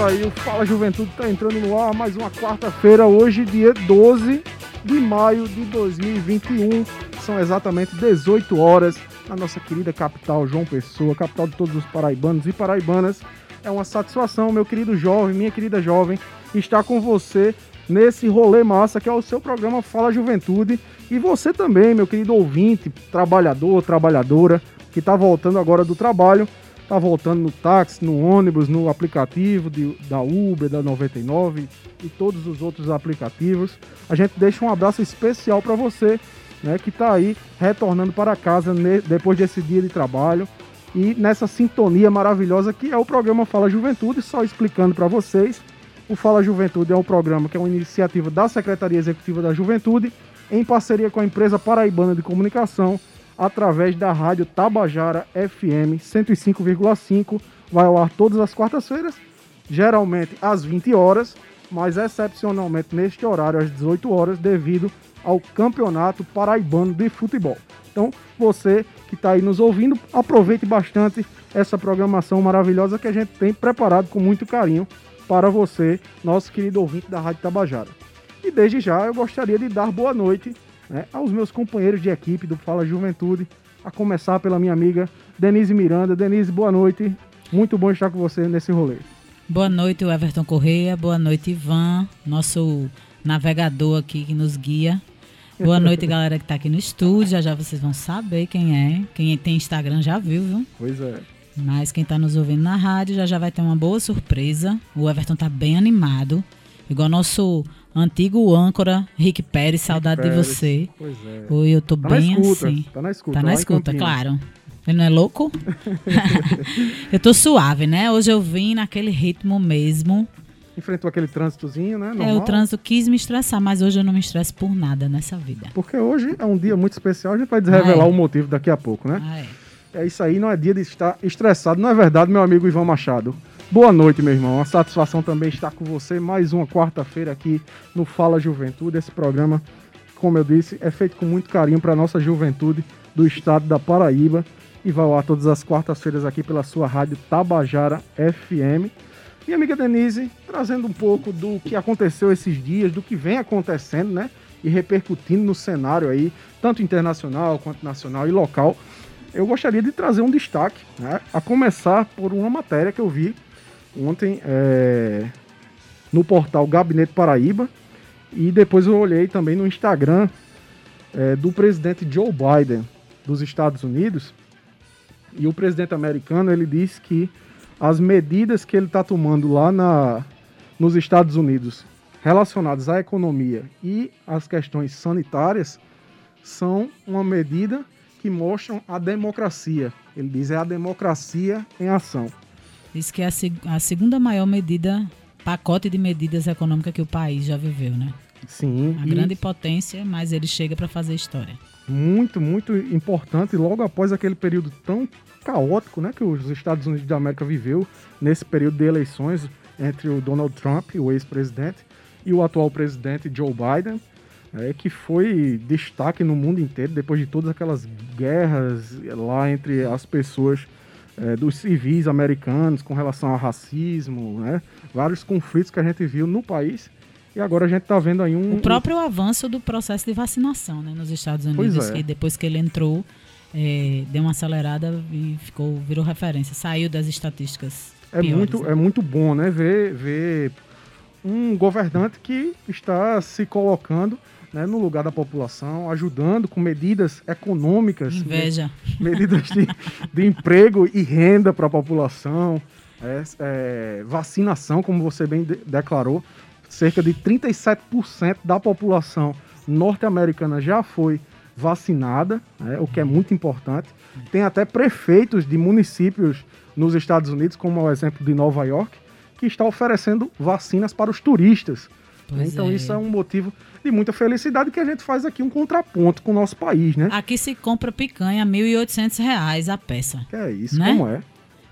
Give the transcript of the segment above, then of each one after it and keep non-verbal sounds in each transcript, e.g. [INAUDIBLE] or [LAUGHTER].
Isso aí, o Fala Juventude está entrando no ar mais uma quarta-feira, hoje, dia 12 de maio de 2021. São exatamente 18 horas na nossa querida capital, João Pessoa, capital de todos os paraibanos e paraibanas. É uma satisfação, meu querido jovem, minha querida jovem, estar com você nesse rolê massa que é o seu programa Fala Juventude. E você também, meu querido ouvinte, trabalhador, trabalhadora, que está voltando agora do trabalho, está voltando no táxi, no ônibus, no aplicativo de, da Uber, da 99 e todos os outros aplicativos. A gente deixa um abraço especial para você, né, que está aí retornando para casa ne, depois desse dia de trabalho e nessa sintonia maravilhosa que é o programa Fala Juventude, só explicando para vocês. O Fala Juventude é um programa que é uma iniciativa da Secretaria Executiva da Juventude, em parceria com a empresa paraibana de comunicação, através da rádio Tabajara FM 105,5. Vai ao ar todas as quartas-feiras, geralmente às 20 horas, mas excepcionalmente neste horário às 18 horas, devido ao Campeonato Paraibano de Futebol. Então, você que está aí nos ouvindo, aproveite bastante essa programação maravilhosa que a gente tem preparado com muito carinho para você, nosso querido ouvinte da Rádio Tabajara. E desde já eu gostaria de dar boa noite né, aos meus companheiros de equipe do Fala Juventude, a começar pela minha amiga Denise Miranda. Denise, boa noite. Muito bom estar com você nesse rolê. Boa noite, Everton Correia. Boa noite, Ivan, nosso navegador aqui que nos guia. Boa [LAUGHS] noite, galera que tá aqui no estúdio. Já já vocês vão saber quem é. Quem tem Instagram já viu, viu? Pois é. Mas quem tá nos ouvindo na rádio já já vai ter uma boa surpresa. O Everton tá bem animado. Igual nosso antigo âncora, Rick Pérez, saudade Pérez. de você. Pois é. Oi, eu tô Tá bem na escuta, assim. tá na escuta. Tá na escuta, claro. Ele não é louco? [LAUGHS] [LAUGHS] eu tô suave, né? Hoje eu vim naquele ritmo mesmo. Enfrentou aquele trânsitozinho, né? É, normal. o trânsito quis me estressar, mas hoje eu não me estresso por nada nessa vida. Porque hoje é um dia muito especial, a gente vai revelar Ah, é. o motivo daqui a pouco, né? Ah, é. É isso aí, não é dia de estar estressado, não é verdade, meu amigo Ivan Machado? Boa noite, meu irmão. Uma satisfação também estar com você mais uma quarta-feira aqui no Fala Juventude. Esse programa, como eu disse, é feito com muito carinho para nossa juventude do estado da Paraíba e vai ar todas as quartas-feiras aqui pela sua rádio Tabajara FM. Minha amiga Denise, trazendo um pouco do que aconteceu esses dias, do que vem acontecendo, né? E repercutindo no cenário aí, tanto internacional quanto nacional e local. Eu gostaria de trazer um destaque, né? A começar por uma matéria que eu vi ontem é, no portal Gabinete Paraíba. E depois eu olhei também no Instagram é, do presidente Joe Biden dos Estados Unidos. E o presidente americano ele disse que as medidas que ele está tomando lá na, nos Estados Unidos relacionadas à economia e às questões sanitárias são uma medida que mostram a democracia. Ele diz é a democracia em ação. Diz que é a, seg- a segunda maior medida, pacote de medidas econômicas que o país já viveu, né? Sim, A e grande potência, mas ele chega para fazer história. muito, muito importante logo após aquele período tão caótico, né, que os Estados Unidos da América viveu nesse período de eleições entre o Donald Trump, o ex-presidente, e o atual presidente Joe Biden, é, que foi destaque no mundo inteiro depois de todas aquelas guerras lá entre as pessoas é, dos civis americanos com relação ao racismo, né, vários conflitos que a gente viu no país. E agora a gente está vendo aí um, O próprio avanço do processo de vacinação né, nos Estados Unidos, é. que depois que ele entrou, é, deu uma acelerada e ficou, virou referência. Saiu das estatísticas. É piores, muito, né? é muito bom, né? Ver, ver um governante que está se colocando né, no lugar da população, ajudando com medidas econômicas, Inveja. me- medidas de, de emprego e renda para a população, é, é, vacinação, como você bem de- declarou, cerca de 37% da população norte-americana já foi vacinada, né, o que é muito importante. Tem até prefeitos de municípios nos Estados Unidos, como o exemplo de Nova York, que está oferecendo vacinas para os turistas. Pois então é. isso é um motivo de muita felicidade que a gente faz aqui um contraponto com o nosso país, né? Aqui se compra picanha a 1.800 reais a peça. Que é isso, Né? como é?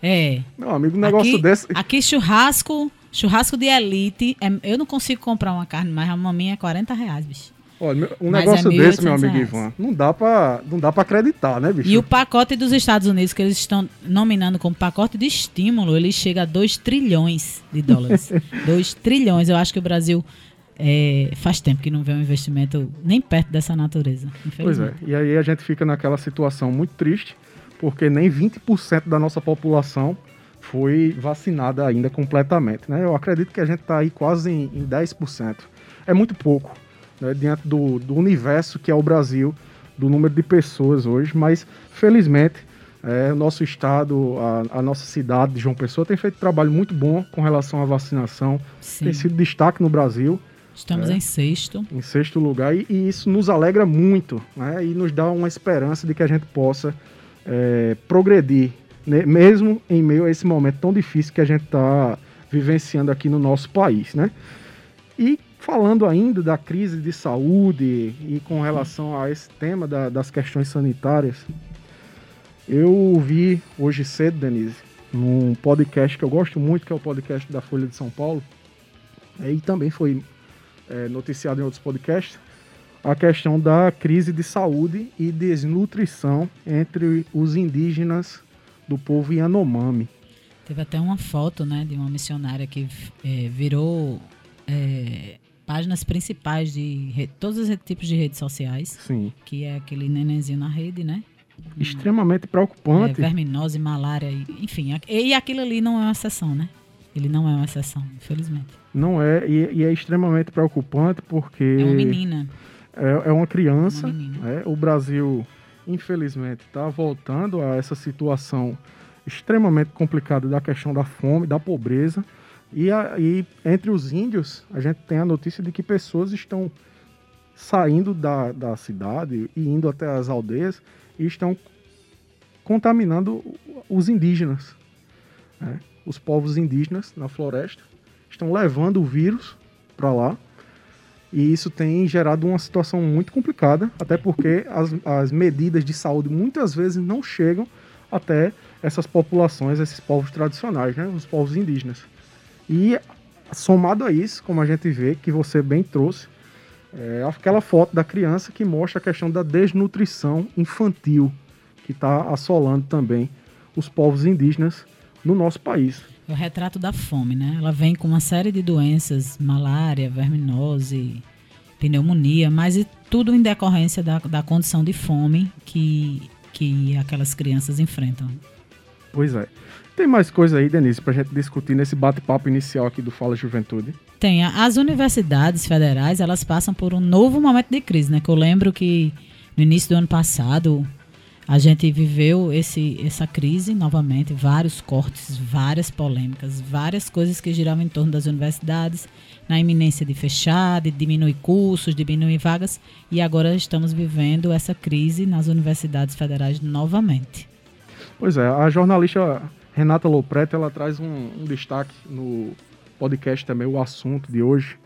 É. Meu amigo, um negócio aqui, desse. Aqui churrasco, churrasco de elite. é- eu não consigo comprar uma carne, mas a maminha é 40 reais, bicho. Olha, um Mas negócio é desse, meu 1.800 amigo reais. Ivan, não dá pra, não dá pra acreditar, né, bicho? E o pacote dos Estados Unidos, que eles estão nominando como pacote de estímulo, ele chega a 2 trilhões de dólares. [LAUGHS] 2 trilhões. Eu acho que o Brasil é, faz tempo que não vê um investimento nem perto dessa natureza. Pois é. E aí a gente fica naquela situação muito triste, porque nem 20% da nossa população foi vacinada ainda completamente, né? Eu acredito que a gente está aí quase em, em 10%. É muito pouco, né? Diante do, do universo que é o Brasil, do número de pessoas hoje, mas felizmente é, o nosso estado, a, a nossa cidade de João Pessoa tem feito um trabalho muito bom com relação à vacinação, Sim. tem sido destaque no Brasil Estamos É. em sexto. em sexto lugar e, e isso nos alegra muito né? e nos dá uma esperança de que a gente possa é, progredir, né? mesmo em meio a esse momento tão difícil que a gente está vivenciando aqui no nosso país. Né? E falando ainda da crise de saúde e com relação a esse tema da- das questões sanitárias, eu vi hoje cedo, Denise, num podcast que eu gosto muito, que é o podcast da Folha de São Paulo, e também foi é, noticiado em outros podcasts, a questão da crise de saúde e desnutrição entre os indígenas do povo Yanomami. Teve até uma foto, né, de uma missionária que é, virou é, páginas principais de re- todos os tipos de redes sociais, Sim. que é aquele nenenzinho na rede, né? Extremamente É, preocupante. verminose, malária, enfim. E aquilo ali não é uma exceção, né? Ele não é uma exceção, infelizmente. Não é, e, e é extremamente preocupante porque É uma menina. é, é uma criança. Uma né? O Brasil, infelizmente, está voltando a essa situação extremamente complicada da questão da fome, da pobreza. E, a- e entre os índios, a gente tem a notícia de que pessoas estão saindo da, da cidade e indo até as aldeias e estão contaminando os indígenas. né? Os povos indígenas na floresta estão levando o vírus para lá e isso tem gerado uma situação muito complicada, até porque as, as medidas de saúde muitas vezes não chegam até essas populações, esses povos tradicionais, né? os povos indígenas. E somado a isso, como a gente vê, que você bem trouxe, é aquela foto da criança que mostra a questão da desnutrição infantil, que está assolando também os povos indígenas no nosso país. O retrato da fome, né? Ela vem com uma série de doenças, malária, verminose, pneumonia, mas e tudo em decorrência da, da condição de fome que, que aquelas crianças enfrentam. Pois é. Tem mais coisa aí, Denise, pra gente discutir nesse bate-papo inicial aqui do Fala Juventude? Tem, a- as universidades federais, elas passam por um novo momento de crise, né? Que eu lembro que no início do ano passado a gente viveu esse, essa crise novamente, vários cortes, várias polêmicas, várias coisas que giravam em torno das universidades, na iminência de fechar, de diminuir cursos, diminuir vagas, e agora estamos vivendo essa crise nas universidades federais novamente. Pois é, a jornalista Renata Lopreto, ela traz um, um destaque no podcast também, o assunto de hoje,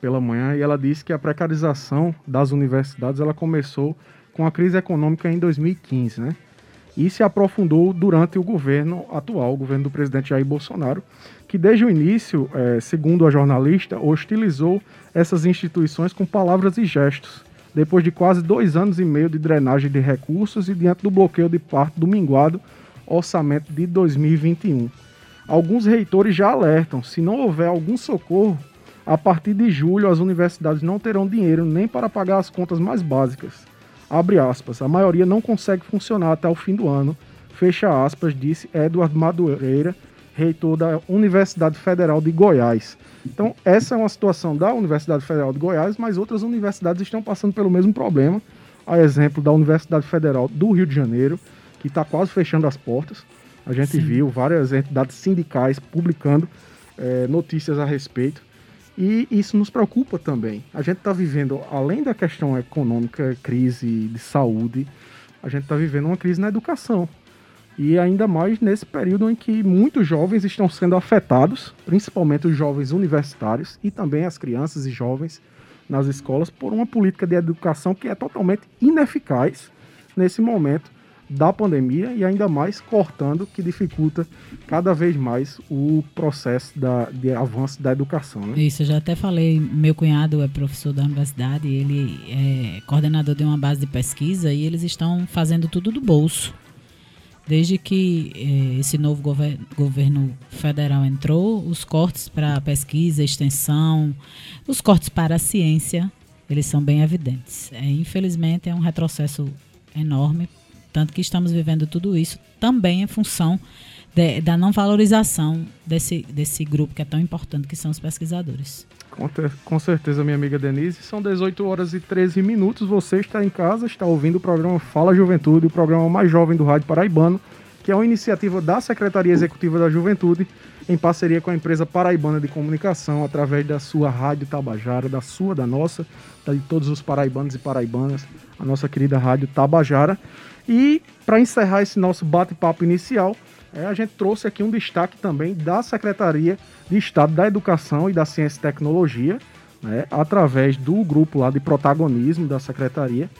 pela manhã, e ela disse que a precarização das universidades, ela começou com a crise econômica em 2015, né? E se aprofundou durante o governo atual, o governo do presidente Jair Bolsonaro, que desde o início, eh, segundo a jornalista, hostilizou essas instituições com palavras e gestos, depois de quase dois anos e meio de drenagem de recursos e diante do bloqueio de parte do minguado orçamento de 2021. Alguns reitores já alertam: se não houver algum socorro, a partir de julho as universidades não terão dinheiro nem para pagar as contas mais básicas. Abre aspas, a maioria não consegue funcionar até o fim do ano, fecha aspas, disse Eduardo Madureira, reitor da Universidade Federal de Goiás. Então, essa é uma situação da Universidade Federal de Goiás, mas outras universidades estão passando pelo mesmo problema. A exemplo da Universidade Federal do Rio de Janeiro, que está quase fechando as portas. A gente Sim. viu várias entidades sindicais publicando eh, notícias a respeito. E isso nos preocupa também. A gente está vivendo, além da questão econômica, crise de saúde, a gente está vivendo uma crise na educação. E ainda mais nesse período em que muitos jovens estão sendo afetados, principalmente os jovens universitários e também as crianças e jovens nas escolas, por uma política de educação que é totalmente ineficaz nesse momento da pandemia e ainda mais cortando, que dificulta cada vez mais o processo da, de avanço da educação. Né? Isso, eu já até falei, meu cunhado é professor da universidade, ele é coordenador de uma base de pesquisa e eles estão fazendo tudo do bolso. Desde que eh, esse novo gover governo federal entrou, os cortes para pesquisa, extensão, os cortes para a ciência, eles são bem evidentes. É, infelizmente, é um retrocesso enorme tanto que estamos vivendo tudo isso também em função de, da não valorização desse, desse grupo que é tão importante, que são os pesquisadores. Com, com certeza, minha amiga Denise. São 18 horas e 13 minutos. Você está em casa, está ouvindo o programa Fala Juventude, o programa mais jovem do Rádio Paraibano, que é uma iniciativa da Secretaria Executiva da Juventude, em parceria com a empresa Paraibana de Comunicação, através da sua Rádio Tabajara, da sua, da nossa, de todos os paraibanos e paraibanas, a nossa querida Rádio Tabajara. E para encerrar esse nosso bate-papo inicial, é, a gente trouxe aqui um destaque também da Secretaria de Estado da Educação e da Ciência e Tecnologia, né, através do grupo lá de protagonismo da Secretaria,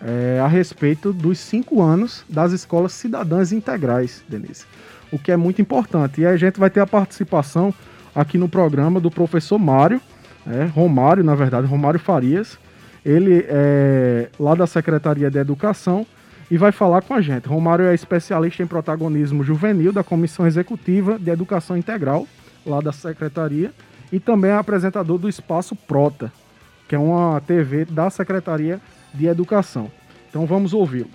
é, a respeito dos cinco anos das escolas cidadãs integrais, Denise. O que é muito importante. E a gente vai ter a participação aqui no programa do professor Mário, é, Romário, na verdade, Romário Farias. Ele é lá da Secretaria de Educação e vai falar com a gente. Romário é especialista em protagonismo juvenil da Comissão Executiva de Educação Integral, lá da Secretaria, e também é apresentador do Espaço Prota, que é uma TV da Secretaria de Educação. Então vamos ouvi-lo.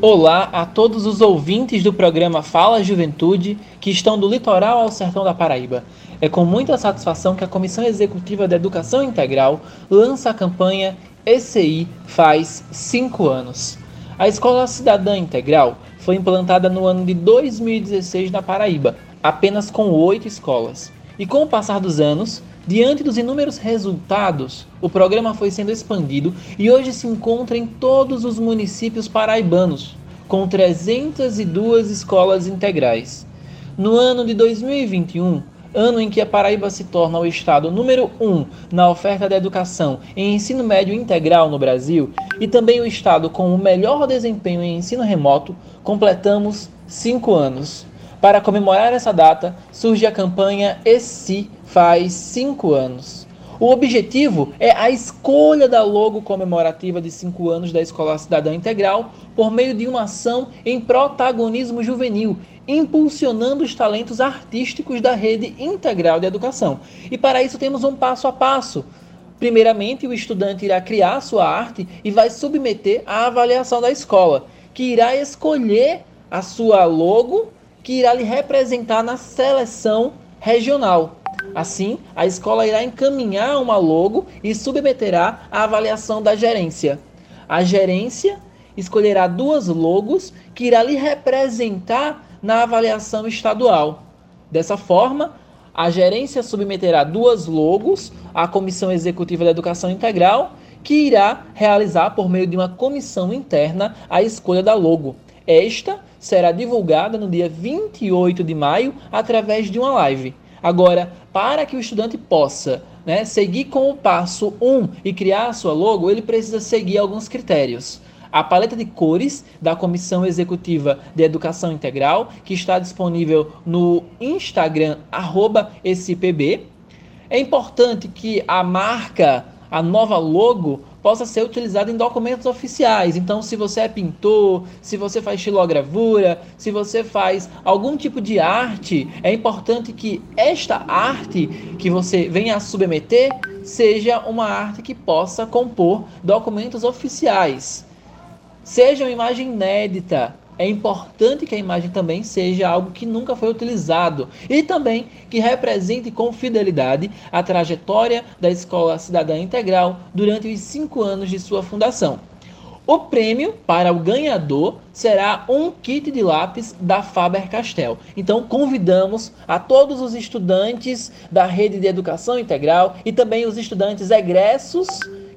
Olá a todos os ouvintes do programa Fala Juventude que estão do litoral ao sertão da Paraíba. É com muita satisfação que a Comissão Executiva de Educação Integral lança a campanha ECI faz cinco anos. A Escola Cidadã Integral foi implantada no ano de 2016 na Paraíba, apenas com oito escolas. E com o passar dos anos, diante dos inúmeros resultados, o programa foi sendo expandido e hoje se encontra em todos os municípios paraibanos, com 302 escolas integrais. No ano de 2021, ano em que a Paraíba se torna o estado número 1 um na oferta de educação em ensino médio integral no Brasil e também o estado com o melhor desempenho em ensino remoto, completamos cinco anos. Para comemorar essa data, surge a campanha ESI faz cinco anos. O objetivo é a escolha da logo comemorativa de cinco anos da Escola Cidadã Integral por meio de uma ação em protagonismo juvenil impulsionando os talentos artísticos da rede integral de educação. E para isso temos um passo a passo. Primeiramente, o estudante irá criar sua arte e vai submeter à avaliação da escola, que irá escolher a sua logo, que irá lhe representar na seleção regional. Assim, a escola irá encaminhar uma logo e submeterá à avaliação da gerência. A gerência escolherá duas logos que irá lhe representar na avaliação estadual. Dessa forma, a gerência submeterá duas logos à Comissão Executiva da Educação Integral, que irá realizar por meio de uma comissão interna a escolha da logo. Esta será divulgada no dia 28 de maio através de uma live. Agora, para que o estudante possa né, seguir com o passo 1 e criar a sua logo, ele precisa seguir alguns critérios a paleta de cores da Comissão Executiva de Educação Integral, que está disponível no Instagram, SPB. É importante que a marca, a nova logo, possa ser utilizada em documentos oficiais. Então, se você é pintor, se você faz estilogravura, se você faz algum tipo de arte, é importante que esta arte que você venha a submeter seja uma arte que possa compor documentos oficiais. Seja uma imagem inédita, é importante que a imagem também seja algo que nunca foi utilizado e também que represente com fidelidade a trajetória da Escola Cidadã Integral durante os cinco anos de sua fundação. O prêmio para o ganhador será um kit de lápis da Faber-Castell. Então convidamos a todos os estudantes da rede de educação integral e também os estudantes egressos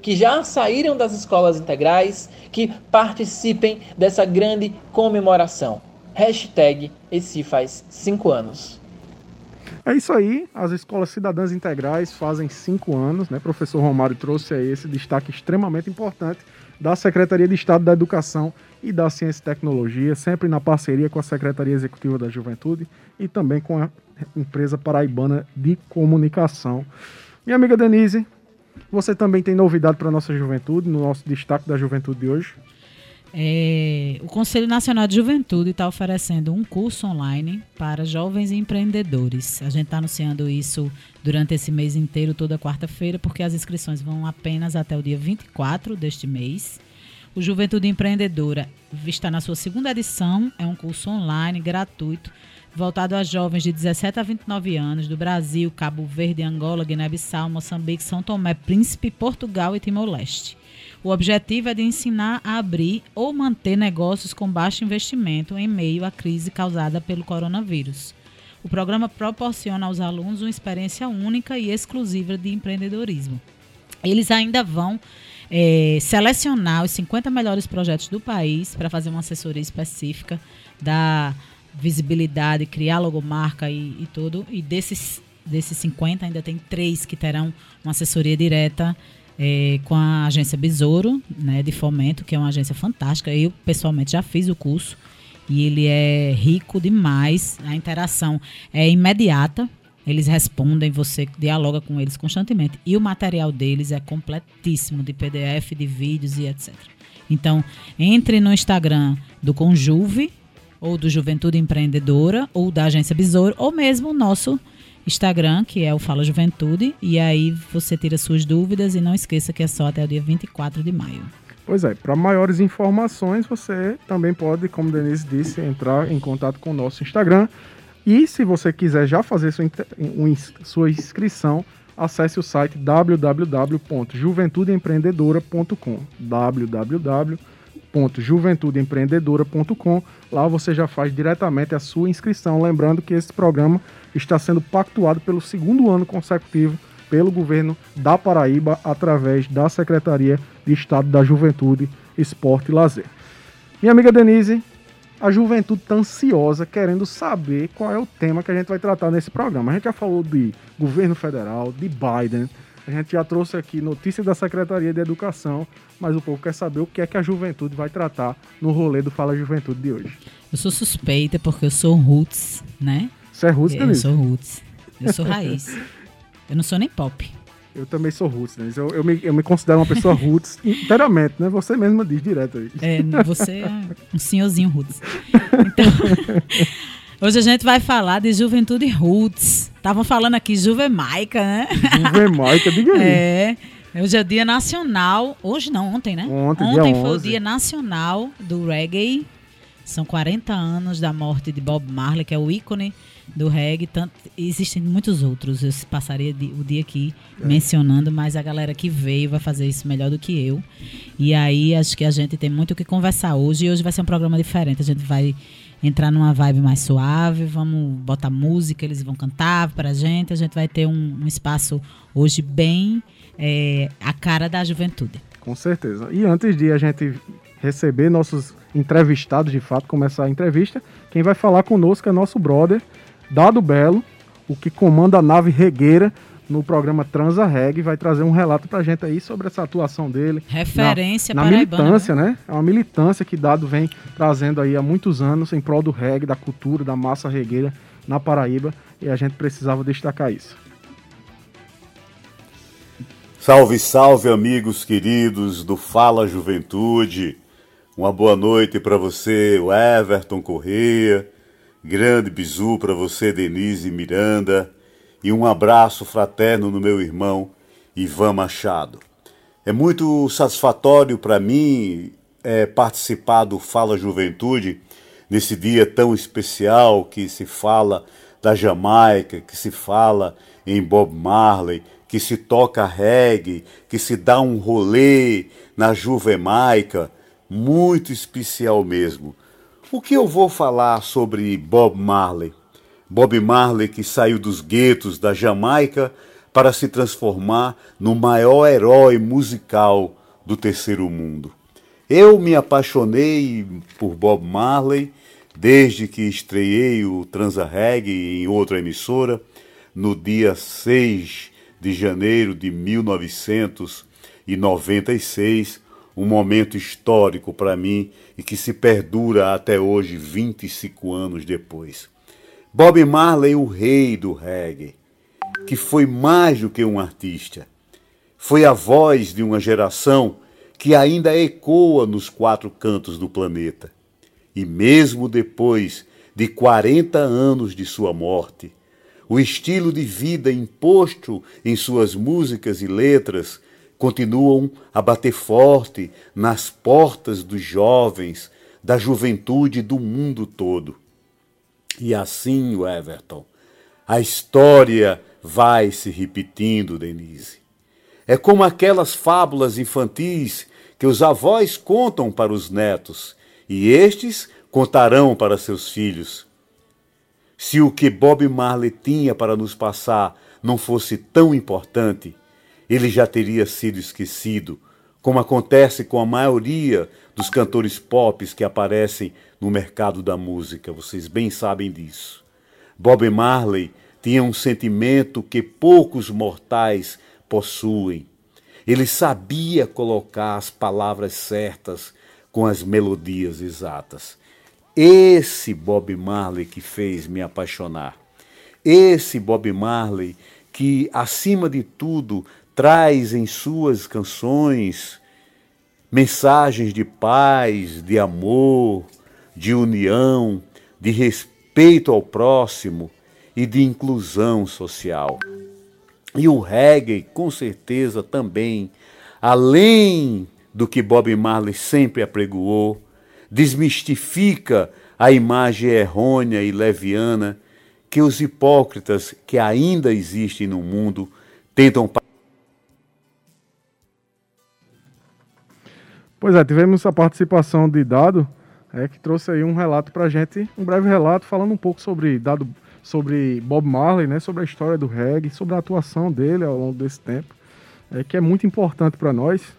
que já saíram das escolas integrais que participem dessa grande comemoração. Hashtag esse faz 5 anos. É isso aí, as escolas cidadãs integrais fazem cinco anos, né? Professor Romário trouxe aí esse destaque extremamente importante da Secretaria de Estado da Educação e da Ciência e Tecnologia, sempre na parceria com a Secretaria Executiva da Juventude e também com a empresa paraibana de comunicação. Minha amiga Denise, você também tem novidade para nossa juventude, no nosso destaque da juventude de hoje? É, o Conselho Nacional de Juventude está oferecendo um curso online para jovens empreendedores. A gente está anunciando isso durante esse mês inteiro, toda quarta-feira, porque as inscrições vão apenas até o dia 24 deste mês. O Juventude Empreendedora está na sua segunda edição, é um curso online gratuito voltado a jovens de 17 a 29 anos do Brasil, Cabo Verde, Angola, Guiné-Bissau, Moçambique, São Tomé, Príncipe, Portugal e Timor-Leste. O objetivo é de ensinar a abrir ou manter negócios com baixo investimento em meio à crise causada pelo coronavírus. O programa proporciona aos alunos uma experiência única e exclusiva de empreendedorismo. Eles ainda vão é, selecionar os 50 melhores projetos do país para fazer uma assessoria específica, dar visibilidade, criar logomarca e, e tudo. E desses, desses 50, ainda tem três que terão uma assessoria direta é, com a agência Besouro, né, de fomento, que é uma agência fantástica. Eu, pessoalmente, já fiz o curso e ele é rico demais. A interação é imediata. Eles respondem, você dialoga com eles constantemente. E o material deles é completíssimo, de PDF, de vídeos e etc. Então, entre no Instagram do Conjuve, ou do Juventude Empreendedora, ou da Agência Besouro, ou mesmo o nosso Instagram, que é o Fala Juventude, e aí você tira suas dúvidas e não esqueça que é só até o dia 24 de maio. Pois é, para maiores informações você também pode, como Denise disse, entrar em contato com o nosso Instagram. E se você quiser já fazer sua, sua inscrição, acesse o site www.juventudeempreendedora.com www.juventudeempreendedora.com Lá você já faz diretamente a sua inscrição. Lembrando que esse programa está sendo pactuado pelo segundo ano consecutivo pelo governo da Paraíba através da Secretaria de Estado da Juventude, Esporte e Lazer. Minha amiga Denise, a juventude está ansiosa, querendo saber qual é o tema que a gente vai tratar nesse programa. A gente já falou de governo federal, de Biden, a gente já trouxe aqui notícias da Secretaria de Educação, mas o povo quer saber o que é que a juventude vai tratar no rolê do Fala Juventude de hoje. Eu sou suspeita porque eu sou roots, né? Você é roots, Eu sou roots. Eu sou raiz. [LAUGHS] eu não sou nem pop. Eu também sou roots, né? Eu, eu, me, eu me considero uma pessoa roots [LAUGHS] inteiramente, né? Você mesma diz direto aí. É, você é um senhorzinho roots. [LAUGHS] Então, hoje a gente vai falar de juventude roots. Estavam falando aqui Juvemaica, né? Juvemaica, diga aí. [LAUGHS] É. Hoje é o dia nacional. Hoje não, ontem, né? Ontem, ontem foi 11. o dia nacional do reggae. São 40 anos da morte de Bob Marley, que é o ícone do reggae. Tanto, existem muitos outros. Eu passaria o dia aqui É. mencionando, mas a galera que veio vai fazer isso melhor do que eu. E aí acho que a gente tem muito o que conversar hoje. E hoje vai ser um programa diferente. A gente vai entrar numa vibe mais suave, vamos botar música, eles vão cantar pra gente. A gente vai ter um, um espaço hoje bem é, a cara da juventude. Com certeza. E antes de a gente receber nossos entrevistados, de fato, começar a entrevista, quem vai falar conosco é nosso brother, Dado Belo, o que comanda a nave regueira no programa Transa Reg, vai trazer um relato pra gente aí sobre essa atuação dele. Referência na paraibana, militância, né? É uma militância que Dado vem trazendo aí há muitos anos em prol do reggae, da cultura, da massa regueira na Paraíba, e a gente precisava destacar isso. Salve, salve, amigos queridos do Fala Juventude. Uma boa noite para você, o Everton Correia. Grande bisu para você, Denise Miranda. E um abraço fraterno no meu irmão Ivan Machado. É muito satisfatório para mim é, participar do Fala Juventude nesse dia tão especial que se fala da Jamaica, que se fala em Bob Marley, que se toca reggae, que se dá um rolê na Juvemaica, muito especial mesmo. O que eu vou falar sobre Bob Marley? Bob Marley que saiu dos guetos da Jamaica para se transformar no maior herói musical do terceiro mundo. Eu me apaixonei por Bob Marley desde que estreiei o Transa Reggae em outra emissora no dia 6 de janeiro de 1996, um momento histórico para mim e que se perdura até hoje, 25 anos depois. Bob Marley, o rei do reggae, que foi mais do que um artista. Foi a voz de uma geração que ainda ecoa nos quatro cantos do planeta. E mesmo depois de 40 anos de sua morte, o estilo de vida imposto em suas músicas e letras continuam a bater forte nas portas dos jovens, da juventude do mundo todo. E assim, o Everton, a história vai se repetindo, Denise. É como aquelas fábulas infantis que os avós contam para os netos e estes contarão para seus filhos. Se o que Bob Marley tinha para nos passar não fosse tão importante, ele já teria sido esquecido, como acontece com a maioria dos cantores pop que aparecem no mercado da música. Vocês bem sabem disso. Bob Marley tinha um sentimento que poucos mortais possuem. Ele sabia colocar as palavras certas com as melodias exatas. Esse Bob Marley que fez me apaixonar. Esse Bob Marley que, acima de tudo, traz em suas canções mensagens de paz, de amor, de união, de respeito ao próximo e de inclusão social. E o reggae, com certeza, também, além do que Bob Marley sempre apregoou, desmistifica a imagem errônea e leviana que os hipócritas que ainda existem no mundo tentam Pois é, tivemos a participação de Dado, é, que trouxe aí um relato para a gente, um breve relato falando um pouco sobre Dado, sobre Bob Marley, né, sobre a história do reggae, sobre a atuação dele ao longo desse tempo, é, que é muito importante para nós.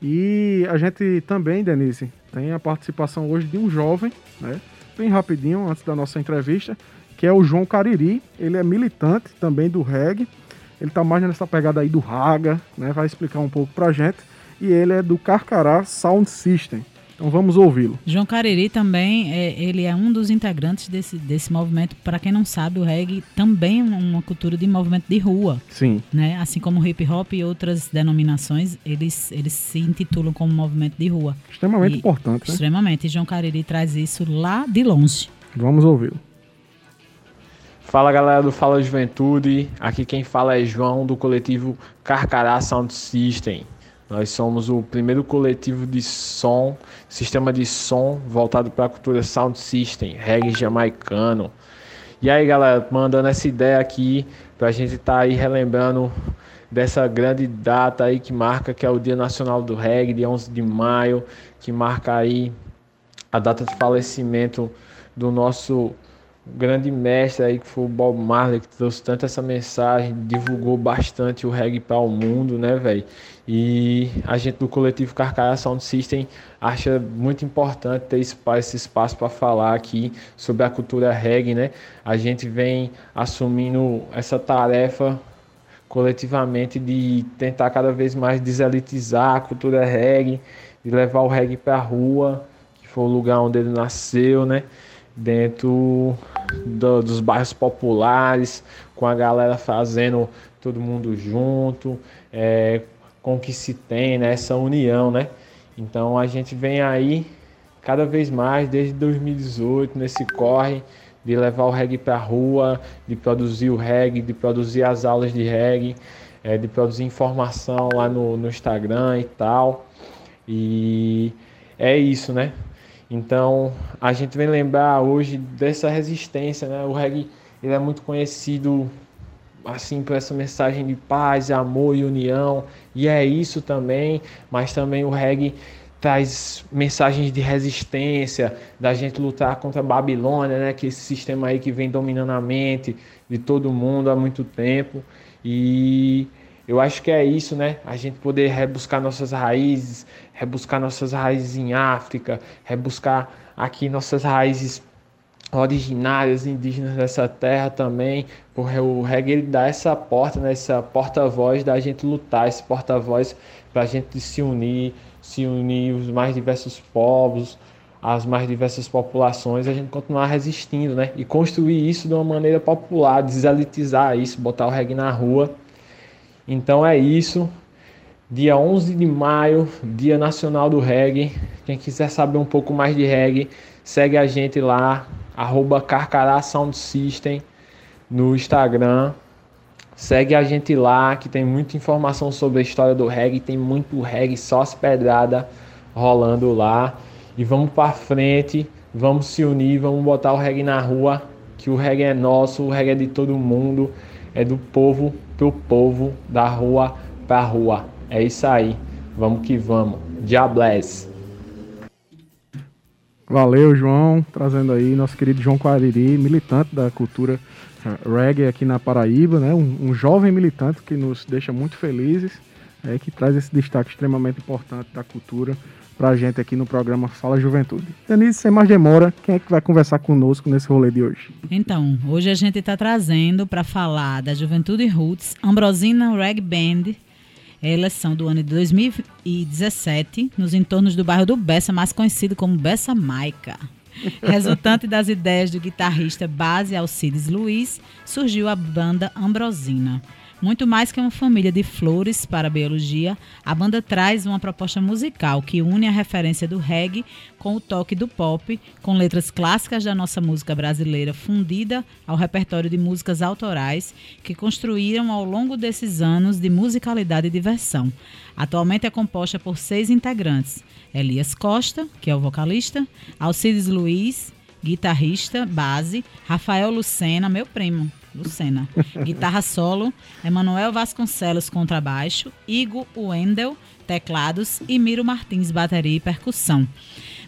E a gente também, Denise, tem a participação hoje de um jovem, né, bem rapidinho, antes da nossa entrevista, que é o João Cariri. Ele é militante também do reggae. Ele está mais nessa pegada aí do raga, né, vai explicar um pouco para a gente e ele é do Carcará Sound System. Então vamos ouvi-lo. João Cariri também, é, ele é um dos integrantes desse, desse movimento. Para quem não sabe, o reggae também é uma cultura de movimento de rua. Sim. Né? Assim como o hip hop e outras denominações, eles, eles se intitulam como movimento de rua. Extremamente e, importante, né? Extremamente. E João Cariri traz isso lá de longe. Vamos ouvi-lo. Fala galera do Fala Juventude, aqui quem fala é João do coletivo Carcará Sound System. Nós somos o primeiro coletivo de som, sistema de som voltado para a cultura sound system, reggae jamaicano. E aí, galera, mandando essa ideia aqui para a gente estar tá aí relembrando dessa grande data aí que marca que é o Dia Nacional do Reggae, dia 11 de maio, que marca aí a data de falecimento do nosso grande mestre aí que foi o Bob Marley, que trouxe tanto essa mensagem, divulgou bastante o reggae para o mundo, né, velho? E a gente do coletivo Carcará Sound System acha muito importante ter esse espaço para falar aqui sobre a cultura reggae, né? A gente vem assumindo essa tarefa coletivamente de tentar cada vez mais deselitizar a cultura reggae, de levar o reggae para a rua, que foi o lugar onde ele nasceu, né? dentro do, dos bairros populares, com a galera fazendo todo mundo junto, é, com o que se tem, né, essa união, né? Então a gente vem aí cada vez mais, desde 2018, nesse corre de levar o reggae para a rua, de produzir o reggae, de produzir as aulas de reggae, é, de produzir informação lá no, no Instagram e tal. E é isso, né? Então, a gente vem lembrar hoje dessa resistência, né? O reggae ele é muito conhecido assim por essa mensagem de paz, amor e união, e é isso também, mas também o reggae traz mensagens de resistência, da gente lutar contra a Babilônia, né, que é esse sistema aí que vem dominando a mente de todo mundo há muito tempo. E eu acho que é isso, né? A gente poder rebuscar nossas raízes, rebuscar nossas raízes em África, rebuscar aqui nossas raízes originárias indígenas dessa terra também, porque o reggae ele dá essa porta, né, essa porta-voz da gente lutar, esse porta-voz para a gente se unir, se unir os mais diversos povos, as mais diversas populações, a gente continuar resistindo, né, e construir isso de uma maneira popular, deselitizar isso, botar o reggae na rua. Então é isso. Dia 11 de maio, Dia Nacional do Reggae. Quem quiser saber um pouco mais de reggae, segue a gente lá, arroba Carcará Sound System no Instagram. Segue a gente lá, que tem muita informação sobre a história do reggae, tem muito reggae, só as pedradas rolando lá. E vamos para frente, vamos se unir, vamos botar o reggae na rua, que o reggae é nosso, o reggae é de todo mundo, é do povo pro povo, da rua pra rua. É isso aí, vamos que vamos. Diabless. Valeu, João, trazendo aí nosso querido João Quariri, militante da cultura uh, reggae aqui na Paraíba, né? Um, um, jovem militante que nos deixa muito felizes, é, que traz esse destaque extremamente importante da cultura pra gente aqui no programa Fala Juventude. Denise, sem mais demora, quem é que vai conversar conosco nesse rolê de hoje? Então, hoje a gente está trazendo para falar da Juventude Roots, Ambrosina Reg Band, elas são do ano de 2017, nos entornos do bairro do Bessa, mais conhecido como Bessa Maica. Resultante das ideias do guitarrista base Alcides Luiz, surgiu a banda Ambrosina. Muito mais que uma família de flores para a biologia, a banda traz uma proposta musical que une a referência do reggae com o toque do pop, com letras clássicas da nossa música brasileira fundida ao repertório de músicas autorais que construíram ao longo desses anos de musicalidade e diversão. Atualmente é composta por seis integrantes: Elias Costa, que é o vocalista, Alcides Luiz, guitarrista, base, Rafael Lucena, meu primo, Lucena. [LAUGHS] Guitarra solo, Emanuel Vasconcelos contrabaixo, Igor Wendel teclados e Miro Martins bateria e percussão.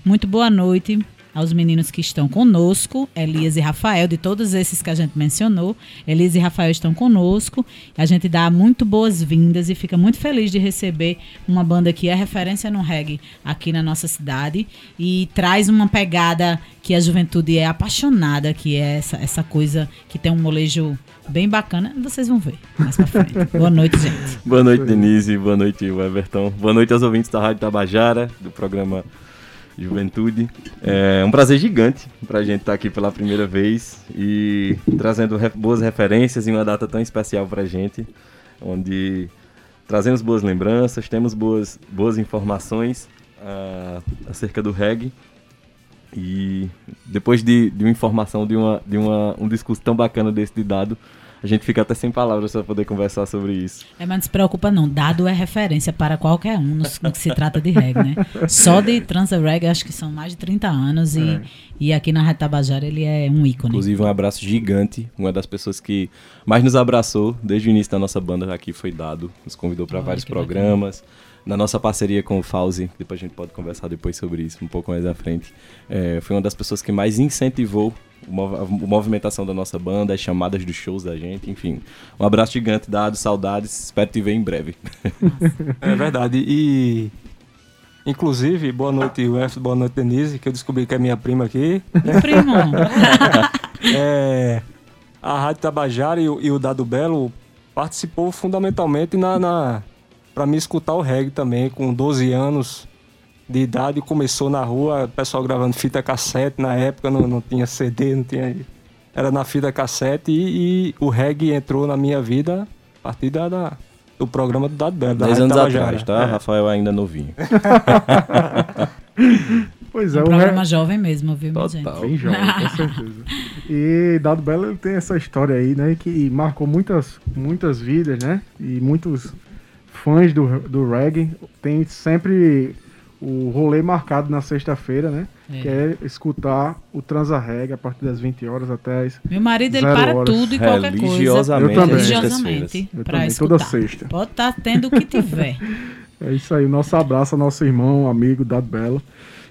Muito boa noite aos meninos que estão conosco, Elias e Rafael, de todos esses que a gente mencionou. Elias e Rafael estão conosco. A gente dá muito boas-vindas e fica muito feliz de receber uma banda que é referência no reggae aqui na nossa cidade e traz uma pegada que a juventude é apaixonada, que é essa, essa coisa que tem um molejo bem bacana. Vocês vão ver mais pra frente. [LAUGHS] Boa noite, gente. Boa noite, Denise. Boa noite, Everton. Boa noite aos ouvintes da Rádio Tabajara, do programa Juventude. É um prazer gigante para a gente estar tá aqui pela primeira vez e trazendo re boas referências em uma data tão especial para a gente, onde trazemos boas lembranças, temos boas, boas informações uh, acerca do reggae. E depois de, de uma informação, de, uma, de uma, um discurso tão bacana desse de dado, a gente fica até sem palavras para poder conversar sobre isso. É, mas não se preocupa não, dado é referência para qualquer um no, no que se trata de reggae, né? Só de transa reggae acho que são mais de 30 anos e, é. e aqui na Retabajara ele é um ícone. Inclusive um abraço gigante, uma das pessoas que mais nos abraçou desde o início da nossa banda aqui foi dado, nos convidou para vários programas. Bacana na nossa parceria com o Fauzi, depois a gente pode conversar depois sobre isso um pouco mais à frente, é, foi uma das pessoas que mais incentivou a movimentação da nossa banda, as chamadas dos shows da gente, enfim. Um abraço gigante, dado, saudades, espero te ver em breve. é verdade, e inclusive, boa noite, Wef, boa noite, Denise, que eu descobri que é minha prima aqui. Primo! [LAUGHS] é, a Rádio Tabajara e, e, o Dado Belo participou fundamentalmente na, na para me escutar o reggae também, com 12 anos de idade, começou na rua, o pessoal gravando fita cassete, na época não, não tinha CD, não tinha... Era na fita cassete e, e o reggae entrou na minha vida a partir da, da do programa do Dado Belo. 10 anos atrás, tá? É. Rafael ainda novinho. [LAUGHS] Pois é, um o programa jovem mesmo, viu, Total. gente? Bem jovem, com [LAUGHS] certeza. E Dado Belo ele tem essa história aí, né, que marcou muitas, muitas vidas, né, e muitos fãs do, do reggae tem sempre o rolê marcado na sexta-feira, né? É. Que é escutar o Transa Reggae a partir das 20 horas até as Meu marido, ele para horas. tudo e qualquer coisa. Religiosamente. Eu também. Religiosamente. Eu também, escutar. toda sexta. Pode estar tá tendo o que tiver. [LAUGHS] é isso aí, o nosso abraço ao nosso irmão, amigo Dado Belo.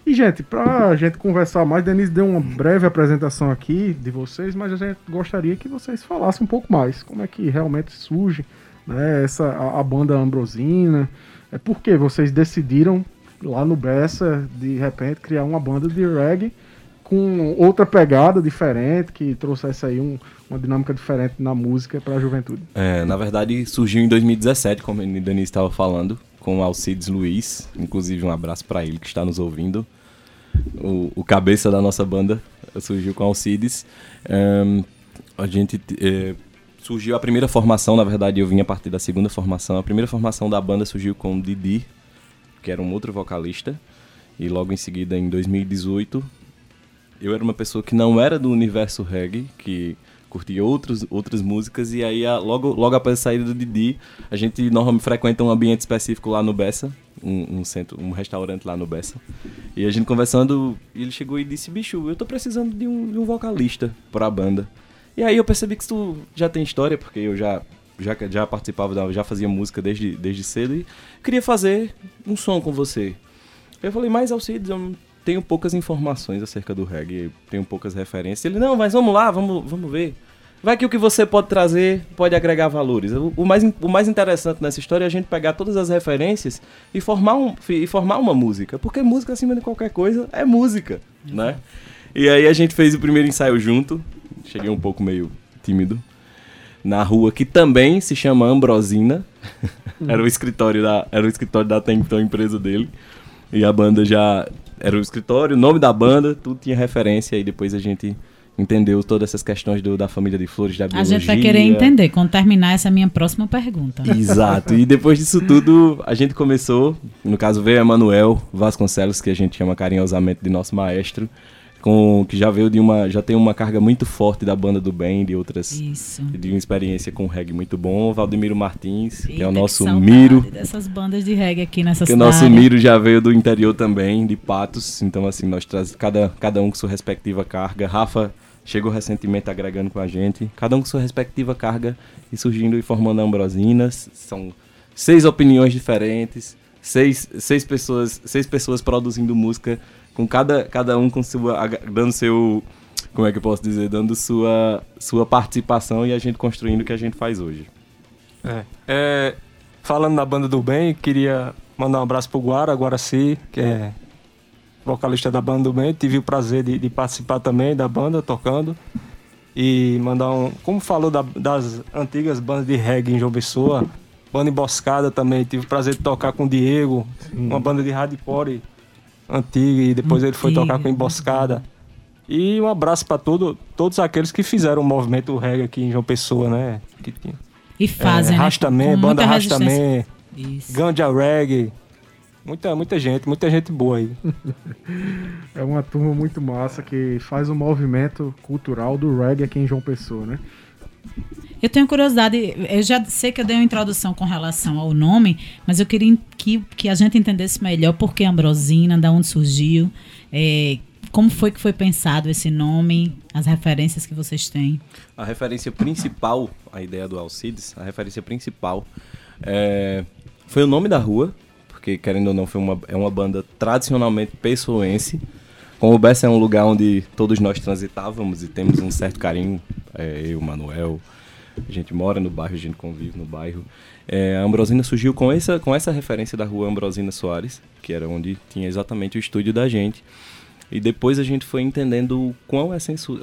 E, gente, pra gente conversar mais, Denise deu uma breve apresentação aqui de vocês, mas a gente gostaria que vocês falassem um pouco mais. Como é que realmente surge né, essa, a, a banda Ambrosina? É por que vocês decidiram, lá no Bessa, de repente, criar uma banda de reggae com outra pegada diferente, que trouxesse aí um, uma dinâmica diferente na música para a juventude? É, na verdade, surgiu em 2017, como a Denise estava falando, com o Alcides Luiz. Inclusive, um abraço para ele que está nos ouvindo. O, o, cabeça da nossa banda surgiu com Alcides. Um, a gente é, surgiu a primeira formação, na verdade, eu vim a partir da segunda formação. A primeira formação da banda surgiu com o Didi, que era um outro vocalista. E logo em seguida, em 2018, eu era uma pessoa que não era do universo reggae, que curtia outros, outras músicas, e aí logo, logo após a saída do Didi, a gente normalmente frequenta um ambiente específico lá no Bessa, um, um, centro, um restaurante lá no Bessa. E a gente conversando, ele chegou e disse, bicho, eu tô precisando de um, de um vocalista pra banda. E aí eu percebi que tu já tem história, porque eu já já, já participava, já fazia música desde, desde cedo e queria fazer um som com você. Eu falei, mas Alcides, eu tenho poucas informações acerca do reggae, tenho poucas referências. Ele, não, mas vamos lá, vamos, vamos ver. Vai que o que você pode trazer pode agregar valores. O, o, mais, o mais interessante nessa história é a gente pegar todas as referências e formar, um, e formar uma música. Porque música, acima de qualquer coisa, é música, né? E aí a gente fez o primeiro ensaio junto. Cheguei um pouco meio tímido. Na rua que também se chama Ambrosina. era o escritório da, era o escritório da até então empresa dele. E a banda já era o escritório, o nome da banda, tudo tinha referência e depois a gente entendeu todas essas questões do, da família de flores, da biologia. A gente vai querer entender quando terminar essa minha próxima pergunta. Exato. E depois disso tudo, a gente começou, no caso veio Emanuel Vasconcelos, que a gente chama carinhosamente de nosso maestro, com que já veio de uma já tem uma carga muito forte da banda do bem de outras Isso. de uma experiência com reggae muito bom. Valdemiro Martins Eita, que é o nosso Miro. dessas bandas de reggae aqui nessa que o nosso Miro já veio do interior também de Patos. Então assim nós traz cada cada um com sua respectiva carga. Rafa chegou recentemente agregando com a gente. Cada um com sua respectiva carga e surgindo e formando ambrosinas. São seis opiniões diferentes seis, seis pessoas seis pessoas produzindo música com cada, cada um com sua dando seu como é que eu posso dizer dando sua sua participação e a gente construindo o que a gente faz hoje. É, é falando na banda do bem queria mandar um abraço pro Guara Guaraci que é vocalista da banda do bem. Tive o prazer de, de participar também da banda tocando. E mandar um como falou da, das antigas bandas de reggae em João Pessoa banda emboscada também. Tive o prazer de tocar com o Diego uma banda de hardcore antiga e depois ele foi tocar com Emboscada. E um abraço para todo, todos aqueles que fizeram o movimento reggae aqui em João Pessoa, né? Que tinha. E fazem, é, né? Rastaman, banda Rastaman, Ganja Reggae. Muita, muita gente, muita gente boa aí. [LAUGHS] é uma turma muito massa que faz o movimento cultural do reggae aqui em João Pessoa, né? Eu tenho curiosidade, eu já sei que eu dei uma introdução com relação ao nome, mas eu queria que, que a gente entendesse melhor por que Ambrosina, da onde surgiu, é, como foi que foi pensado esse nome, as referências que vocês têm. A referência principal, a ideia do Alcides, a referência principal é, foi o nome da rua, porque querendo ou não, foi uma, é uma banda tradicionalmente pessoense. Como o Bessa é um lugar onde todos nós transitávamos e temos um certo carinho, é, eu, Manuel, a gente mora no bairro, a gente convive no bairro. É, a Ambrosina surgiu com essa, com essa referência da rua Ambrosina Soares, que era onde tinha exatamente o estúdio da gente. E depois a gente foi entendendo o quão,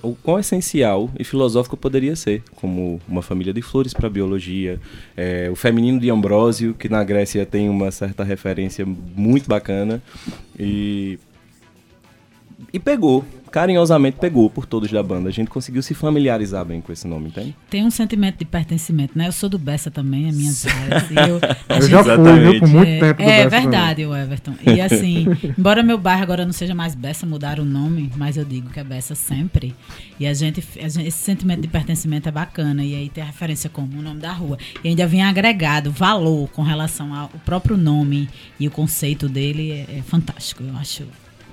o quão essencial e filosófico poderia ser, como uma família de flores para biologia, é, o feminino de Ambrósio, que na Grécia tem uma certa referência muito bacana. E, e pegou, carinhosamente pegou por todos da banda. A gente conseguiu se familiarizar bem com esse nome, tem? Tem um sentimento de pertencimento, né? Eu sou do Bessa também, [LAUGHS] a minha áreas. eu, eu já fui, viu, por muito é, tempo É, é verdade, o Everton. E assim, embora meu bairro agora não seja mais Bessa, mudaram o nome, mas eu digo que é Bessa sempre. E a gente, a gente, esse sentimento de pertencimento é bacana. E aí tem a referência como o nome da rua. E ainda vem agregado valor com relação ao próprio nome e o conceito dele é, é fantástico. Eu acho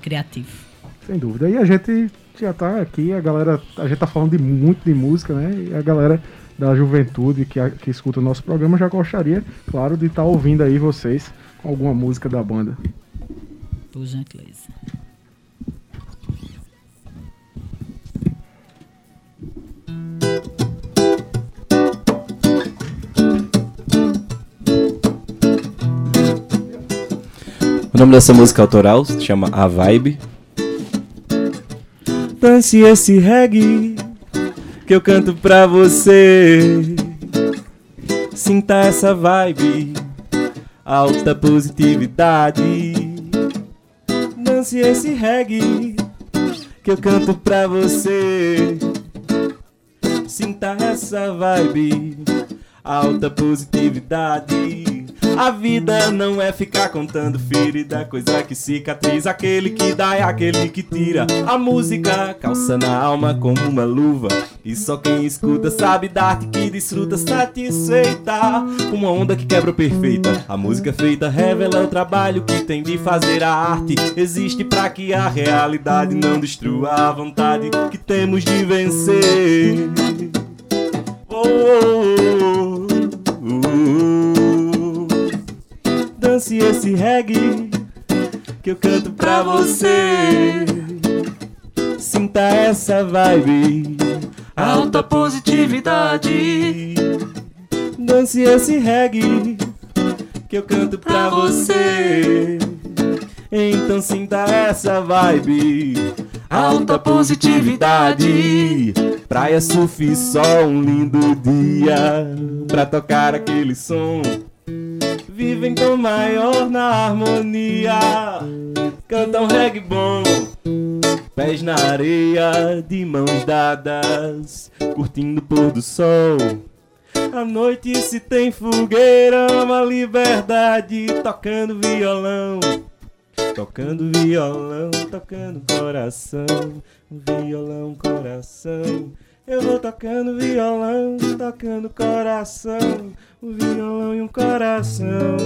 criativo. Sem dúvida. E a gente já tá aqui, a galera, a gente tá falando de muito de música, né? E a galera da juventude que, a, que escuta o nosso programa já gostaria, claro, de estar tá ouvindo aí vocês com alguma música da banda. Por gentileza. O nome dessa música autoral se chama A Vibe, Dance esse reggae que eu canto pra você. Sinta essa vibe, alta positividade. Dance esse reggae que eu canto pra você. Sinta essa vibe, alta positividade. A vida não é ficar contando ferida, coisa que cicatriza. Aquele que dá é aquele que tira. A música calça na alma como uma luva. E só quem escuta sabe da arte que desfruta satisfeita. Uma onda que quebra perfeita. A música feita revela o trabalho que tem de fazer a arte. Existe para que a realidade não destrua a vontade que temos de vencer. Oh, oh, Dance esse reggae que eu canto pra você. Sinta essa vibe, alta positividade. Dance esse reggae que eu canto pra você. Então sinta essa vibe, alta positividade. Praia, surf, sol, um lindo dia pra tocar aquele som. Vivem com maior na harmonia, cantam reggae bom. Pés na areia, de mãos dadas, curtindo o pôr do sol. À noite se tem fogueira, uma liberdade, tocando violão. Tocando violão, tocando coração, violão, coração. Eu vou tocando violão, tocando coração, um violão e um coração.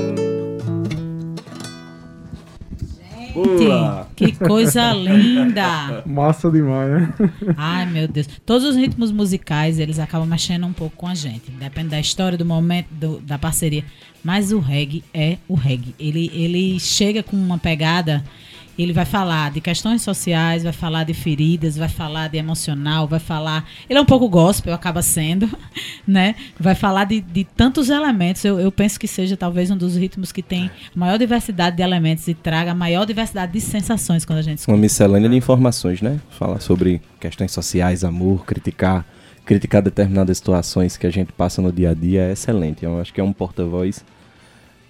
Boa! Que coisa linda! [LAUGHS] Massa demais, né? Ai, meu Deus. Todos os ritmos musicais, eles acabam mexendo um pouco com a gente. Depende da história, do momento, do- da parceria. Mas o reggae é o reggae. Ele, ele chega com uma pegada... Ele vai falar de questões sociais, vai falar de feridas, vai falar de emocional, vai falar... Ele é um pouco gospel, acaba sendo, [LAUGHS] né? Vai falar de, de tantos elementos. Eu, eu penso que seja talvez um dos ritmos que tem maior diversidade de elementos e traga maior diversidade de sensações quando a gente escuta. Uma miscelânea de informações, né? Falar sobre questões sociais, amor, criticar, criticar determinadas situações que a gente passa no dia a dia é excelente. Eu acho que é um porta-voz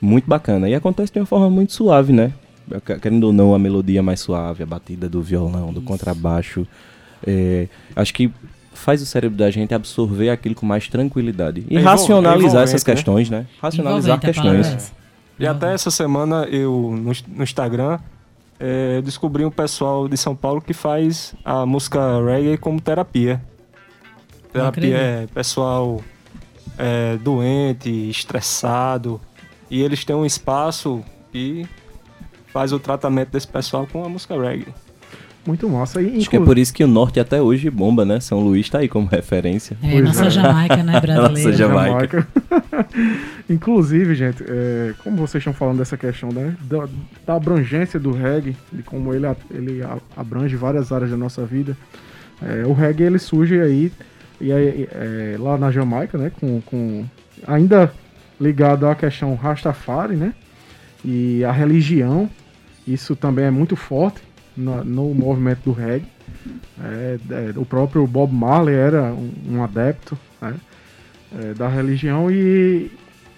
muito bacana. E acontece de uma forma muito suave, né? Querendo ou não, a melodia mais suave, a batida do violão, do contrabaixo. é, acho que faz o cérebro da gente absorver aquilo com mais tranquilidade. E É racionalizar é essas né? questões, né? Racionalizar a palavra questões. é. E até essa semana eu, no, no Instagram, eh, descobri um pessoal de São Paulo que faz a música reggae como terapia. Terapia é pessoal eh, doente, estressado. E eles têm um espaço e faz o tratamento desse pessoal com a música reggae. Muito massa. E, Acho que é por isso que o norte até hoje bomba, né? São Luís tá aí como referência. É, Pois nossa é. Jamaica, né, [LAUGHS] brasileira? Nossa Jamaica. [LAUGHS] Inclusive, gente, é, como vocês estão falando dessa questão né, da, da abrangência do reggae, de como ele, ele abrange várias áreas da nossa vida, é, o reggae ele surge aí e aí, é, lá na Jamaica, né, com, com ainda ligado à questão Rastafari, né, e a religião, isso também é muito forte no, no movimento do reggae. É, é, o próprio Bob Marley era um, um adepto né, é, da religião e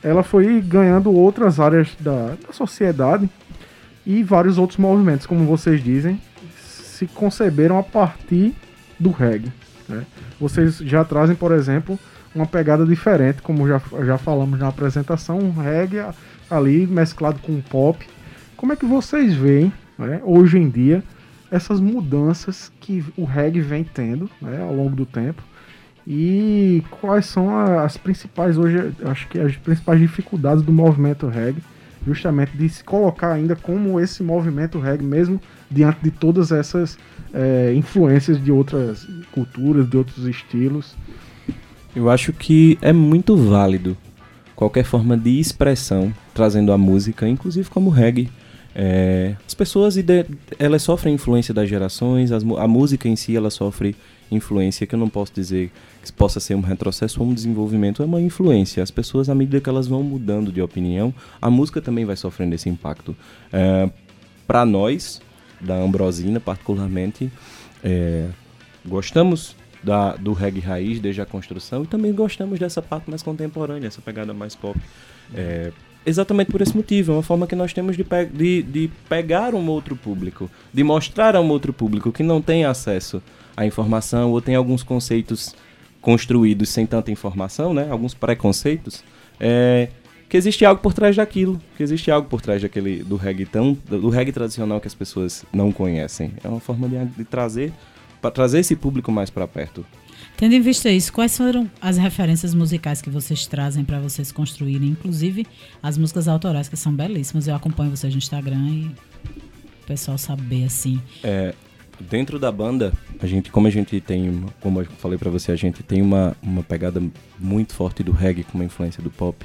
ela foi ganhando outras áreas da, da sociedade e vários outros movimentos, como vocês dizem, se conceberam a partir do reggae. né? Vocês já trazem, por exemplo, uma pegada diferente, como já, já falamos na apresentação, um reggae ali mesclado com pop. Como é que vocês veem, né, hoje em dia, essas mudanças que o reggae vem tendo né, ao longo do tempo? E quais são as principais hoje, acho que as principais dificuldades do movimento reggae, justamente de se colocar ainda como esse movimento reggae, mesmo diante de todas essas eh, influências de outras culturas, de outros estilos. Eu acho que é muito válido qualquer forma de expressão trazendo a música, inclusive como reggae. É, as pessoas elas sofrem influência das gerações, as a música em si ela sofre influência que eu não posso dizer que possa ser um retrocesso ou um desenvolvimento, é uma influência. As pessoas, à medida que elas vão mudando de opinião, a música também vai sofrendo esse impacto. É, para nós, da Ambrosina particularmente, é, gostamos da, do reggae raiz desde a construção e também gostamos dessa parte mais contemporânea, essa pegada mais pop. É, exatamente por esse motivo, é uma forma que nós temos de, pe de, de pegar um outro público, de mostrar a um outro público que não tem acesso à informação ou tem alguns conceitos construídos sem tanta informação, né? alguns preconceitos, é, que existe algo por trás daquilo, que existe algo por trás daquele do reggae tão, do reggae tradicional que as pessoas não conhecem. É uma forma de, de trazer para trazer esse público mais para perto. Tendo em vista isso, quais foram as referências musicais que vocês trazem para vocês construírem, inclusive as músicas autorais que são belíssimas. Eu acompanho vocês no Instagram e o pessoal saber assim. É, dentro da banda, a gente, como a gente tem, como eu falei para você, a gente tem uma, uma pegada muito forte do reggae com uma influência do pop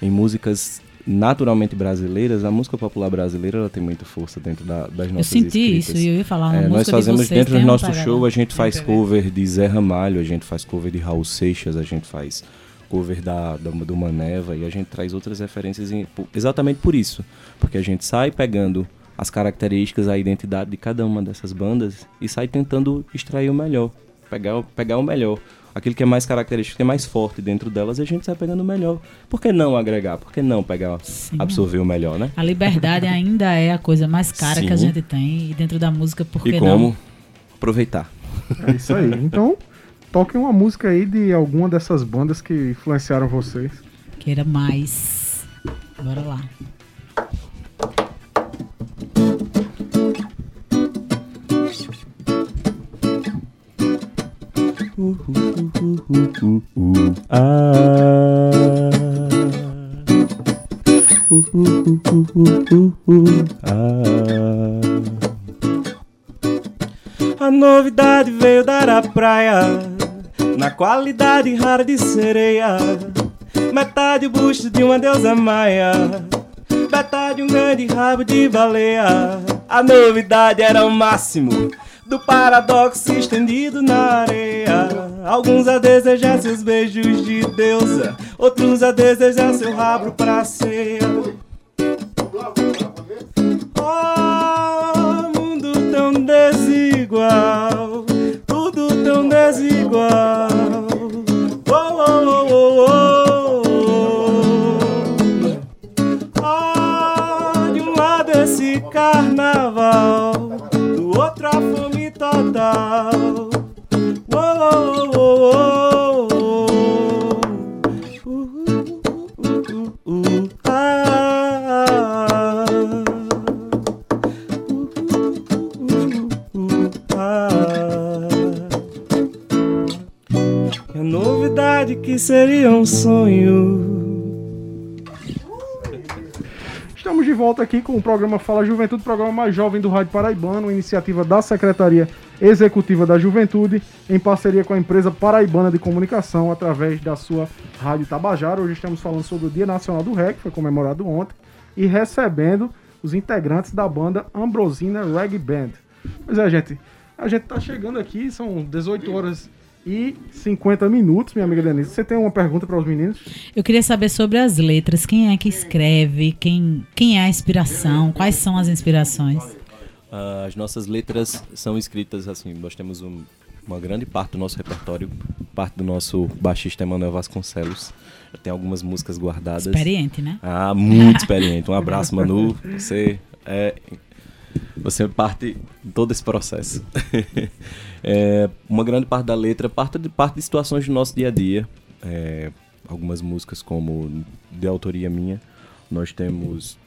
em músicas naturalmente brasileiras, a música popular brasileira ela tem muita força dentro da, das nossas Eu senti escritas. isso, e eu ia falar É, nós de fazemos vocês, dentro do nosso show, a gente faz cover de Zé Ramalho, a gente faz cover de Raul Seixas, a gente faz cover da, da do Maneva e a gente traz outras referências em- exatamente por isso, porque a gente sai pegando as características, a identidade de cada uma dessas bandas e sai tentando extrair o melhor, pegar, pegar o melhor. Aquilo que é mais característico, que é mais forte dentro delas, a gente sai pegando o melhor. Por que não agregar? Por que não pegar, Sim. absorver o melhor, né? A liberdade [LAUGHS] ainda é a coisa mais cara que a Sim. gente tem e dentro da música, por que E não? como aproveitar. É isso aí. [LAUGHS] Então, toquem uma música aí de alguma dessas bandas que influenciaram vocês. Queira mais. Bora lá. A novidade veio dar a praia Na qualidade rara de sereia. Metade o busto de uma deusa maia Metade um grande rabo de baleia. A novidade era o máximo Do paradoxo estendido na areia Alguns a desejar seus beijos de deusa Outros a desejar seu rabo pra ceia Oh, mundo tão desigual, tudo tão desigual. Oh, oh, oh, oh, oh. Ah, de um lado esse carnaval, total. Oh, oh, oh, novidade que seria um sonho. Estamos de volta aqui com o programa Fala Juventude, programa mais jovem do Rádio Paraibano, iniciativa da Secretaria Executiva da Juventude, em parceria com a empresa Paraibana de Comunicação, através da sua Rádio Tabajara. Hoje estamos falando sobre o Dia Nacional do Reggae, que foi comemorado ontem, e recebendo os integrantes da banda Ambrosina Reggae Band. Pois é, gente, a gente tá chegando aqui, são 18 horas e 50 minutos, minha amiga Denise. Você tem uma pergunta para os meninos? Eu queria saber sobre as letras. Quem é que escreve? Quem, quem é a inspiração? Quais são as inspirações? Ah, as nossas letras são escritas assim, nós temos um- uma grande parte do nosso repertório, parte do nosso baixista Emanuel Vasconcelos. Tem algumas músicas guardadas. Experiente, né? Ah, muito experiente. Um abraço, Manu. [LAUGHS] Você é. Você parte de todo esse processo. [LAUGHS] É, uma grande parte da letra parte de, parte de situações do nosso dia a dia. É, algumas músicas como de autoria minha. Nós temos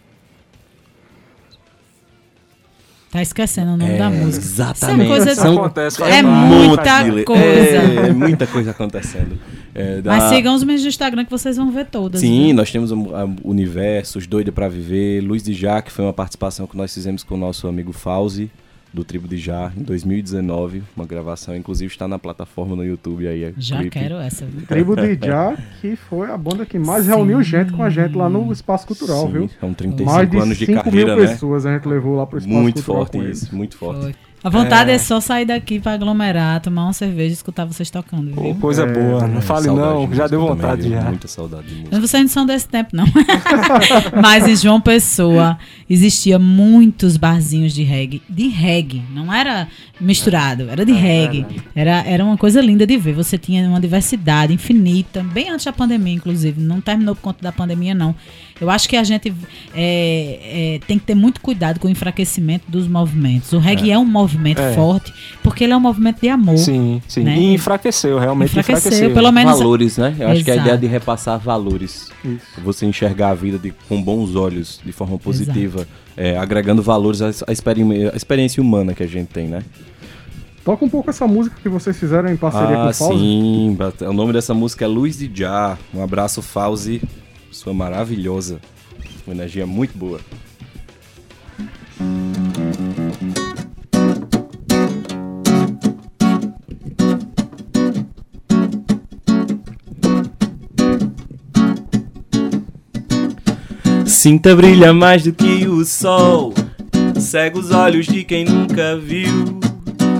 Tá esquecendo o nome da música. Exatamente. Isso é coisa- São- Acontece, É muita coisa. É, é muita coisa acontecendo. É, da- Mas sigam os meus do Instagram que vocês vão ver todas. Sim, viu? nós temos o a Universo, Os Doido pra Viver, Luiz de Já, que foi uma participação que nós fizemos com o nosso amigo Fauzi, do Tribo de Já, em 2019. Uma gravação, inclusive está na plataforma no YouTube aí. é Já quero essa. viu? Tribo de [LAUGHS] Já, que foi a banda que mais Sim. reuniu gente com a gente lá no Espaço Cultural, Sim, viu? São 35 Mais de anos de 5 carreira, mil né? pessoas a gente levou lá pro Espaço Muito Cultural forte com eles. isso, muito forte. Foi. A vontade é. só sair daqui pra aglomerar, tomar uma cerveja e escutar vocês tocando, Pô, viu? coisa É, boa, não É, fale não, de já deu também, vontade viu? já. Muita saudade de música. Mas vocês não são desse tempo, não. [LAUGHS] Mas em João Pessoa existia muitos barzinhos de reggae, de reggae, não era misturado, era de É reggae. Era, era uma coisa linda de ver. Você tinha uma diversidade infinita, bem antes da pandemia, inclusive. Não terminou por conta da pandemia, não. Eu acho que a gente é, é, tem que ter muito cuidado com o enfraquecimento dos movimentos. O reggae é, um movimento É. forte, porque ele é um movimento de amor. Sim, sim. Né? E enfraqueceu, realmente Enfraqueceu, enfraqueceu. pelo menos. valores, né? Eu acho que a Exato. ideia de repassar valores, Isso. você enxergar a vida de- com bons olhos, de forma positiva, é, agregando valores à, à experi- à experiência humana que a gente tem, né? Toca um pouco essa música que vocês fizeram em parceria com ah, o Fauzi. sim. O nome dessa música é Luz de Já. Um abraço, Fauzi. Sua maravilhosa. Uma energia muito boa. Sinta brilha mais do que o sol. Cega os olhos de quem nunca viu.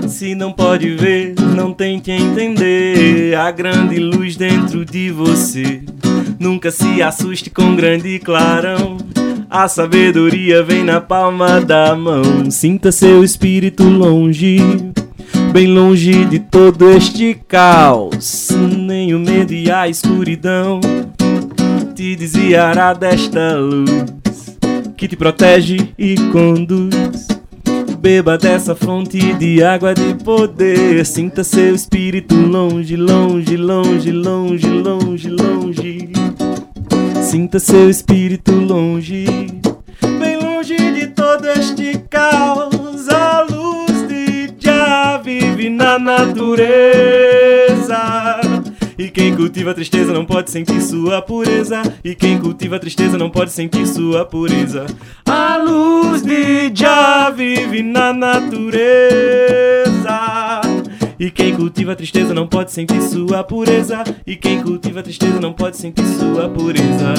Se não pode ver, não tente entender a grande luz dentro de você. Nunca se assuste com grande clarão. A sabedoria vem na palma da mão. Sinta seu espírito longe, bem longe de todo este caos. Nem o medo e a escuridão te desviará desta luz que te protege e conduz. Beba dessa fonte de água de poder. Sinta seu espírito longe, longe, longe, longe, longe, longe. Sinta seu espírito longe, bem longe de todo este caos. A luz de Já vive na natureza. E quem cultiva a tristeza não pode sentir sua pureza. E quem cultiva a tristeza não pode sentir sua pureza. A luz de Já vive na natureza. E quem cultiva a tristeza não pode sentir sua pureza. E quem cultiva a tristeza não pode sentir sua pureza.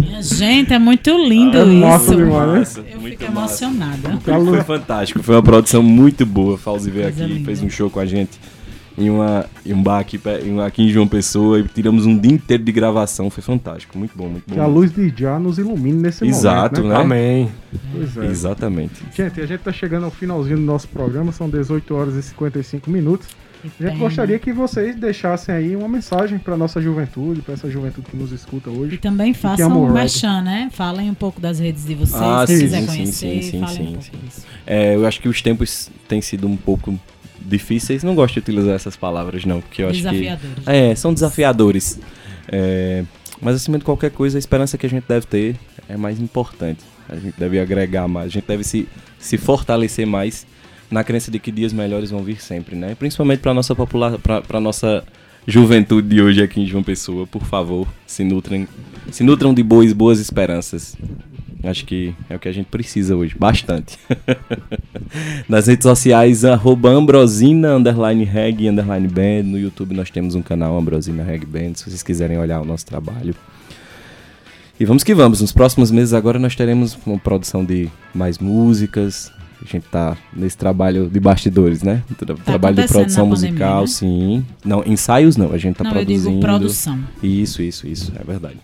Minha gente, é muito lindo É isso. massa demais? Massa, Eu muito fico massa. emocionada. Foi fantástico, foi uma produção muito boa. Fauzi veio Coisa aqui, linda. fez um show com a gente em, uma, em um bar aqui, aqui em João Pessoa e tiramos um dia inteiro de gravação. Foi fantástico, muito bom, muito bom. Que a luz de Já nos ilumine nesse Exato, momento, né? né? Amém. Pois é. Exatamente. Gente, a gente tá chegando ao finalzinho do nosso programa, são 18 horas e 55 minutos. A gente gostaria que vocês deixassem aí uma mensagem para nossa juventude, para essa juventude que nos escuta E hoje. também façam um merchan, né? Falem um pouco das redes de vocês, Ah, se sim, quiser sim, conhecer, sim, sim, falem sim, um pouco sim. disso. É, eu acho que os tempos têm sido um pouco difíceis. Não gosto de utilizar essas palavras, não, porque eu acho que. É, são desafiadores. É, mas acima de qualquer coisa, a esperança que a gente deve ter é mais importante. A gente deve agregar mais, a gente deve se, se fortalecer mais na crença de que dias melhores vão vir sempre, né? Principalmente para nossa população, para nossa juventude de hoje aqui em João Pessoa, por favor, se nutrem, se nutram de boas boas esperanças. Acho que é o que a gente precisa hoje, bastante. [LAUGHS] Nas redes sociais, arroba Ambrosina, underline reg, underline band. No YouTube nós temos um canal Ambrosina Reg Band, se vocês quiserem olhar o nosso trabalho. E vamos que vamos. Nos próximos meses agora nós teremos uma produção de mais músicas. A gente tá nesse trabalho de bastidores, né? Tra- trabalho de produção na pandemia, musical, né? sim. Não, ensaios não, a gente tá Não, eu produzindo. digo produção. Isso, isso, isso, é verdade.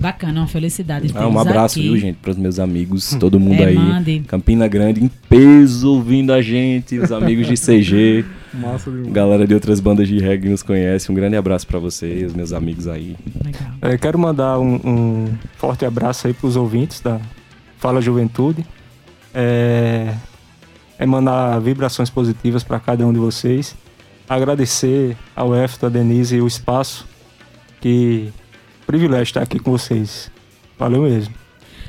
Bacana, uma felicidade. Ah, um abraço, aqui. viu, gente, para os meus amigos, todo mundo É, aí. mande. Campina Grande, em peso ouvindo a gente, os amigos de CG, [LAUGHS] Massa demais. galera de outras bandas de reggae nos conhece. Um grande abraço para você os meus amigos aí. Legal. É, quero mandar um, um forte abraço aí para os ouvintes da Fala Juventude. É, emanar vibrações positivas para cada um de vocês. Agradecer ao Efto, a Denise e o espaço. Que privilégio estar aqui com vocês. Valeu mesmo.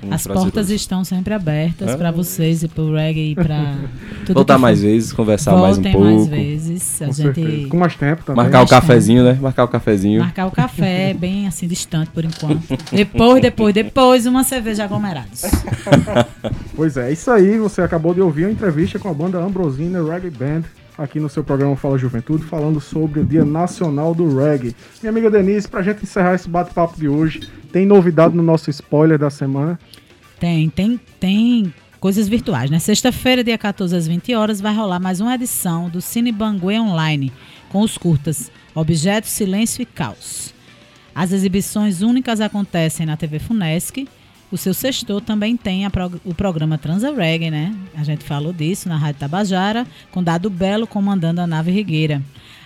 Um As portas estão sempre abertas Ah. para vocês e pro reggae e para [LAUGHS] tudo Voltar mais for. vezes, conversar mais um Voltem pouco. mais vezes. A Com gente. Com mais tempo também. Marcar o Mais tempo. cafezinho, né? Marcar o cafezinho. marcar o café [LAUGHS] bem assim distante por enquanto. Depois, depois, depois uma cerveja aglomerados. [LAUGHS] Pois é, isso aí. Você acabou de ouvir a entrevista com a banda Ambrosina Reggae Band aqui no seu programa Fala Juventude, falando sobre o Dia Nacional do Reggae. Minha amiga Denise, pra gente encerrar esse bate-papo de hoje, tem novidade no nosso spoiler da semana? Tem, tem, tem coisas virtuais, né? Sexta-feira, dia 14 às 20 horas, vai rolar mais uma edição do Cine Banguê Online, com os curtas Objeto, Silêncio e Caos. As exibições únicas acontecem na TV Funesc. O seu sextor também tem prog o programa Transa Reggae, né? A gente falou disso na Rádio Tabajara, com Dado Belo comandando a nave Rigueira,